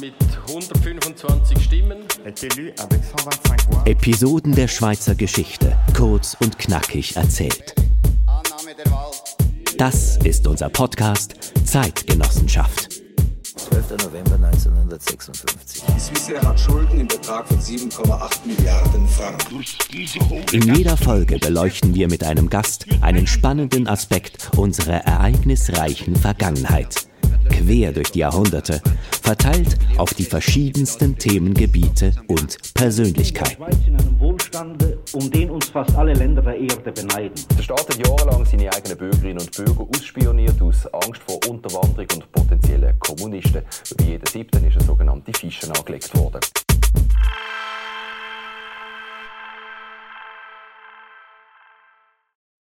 Mit 125 Stimmen. Episoden der Schweizer Geschichte, kurz und knackig erzählt. Das ist unser Podcast Zeitgenossenschaft. 12. November 1956. Die Swissair hat Schulden im Betrag von 7,8 Milliarden Franken. In jeder Folge beleuchten wir mit einem Gast einen spannenden Aspekt unserer ereignisreichen Vergangenheit. Quer durch die Jahrhunderte, verteilt auf die verschiedensten Themengebiete und Persönlichkeiten. Schweiz in einem Wohlstande, um den uns fast alle Länder der Erde beneiden. Der Staat hat jahrelang seine eigenen Bürgerinnen und Bürger ausspioniert aus Angst vor Unterwanderung und potenziellen Kommunisten. Über jeden siebten ist eine sogenannte Fischen angelegt worden.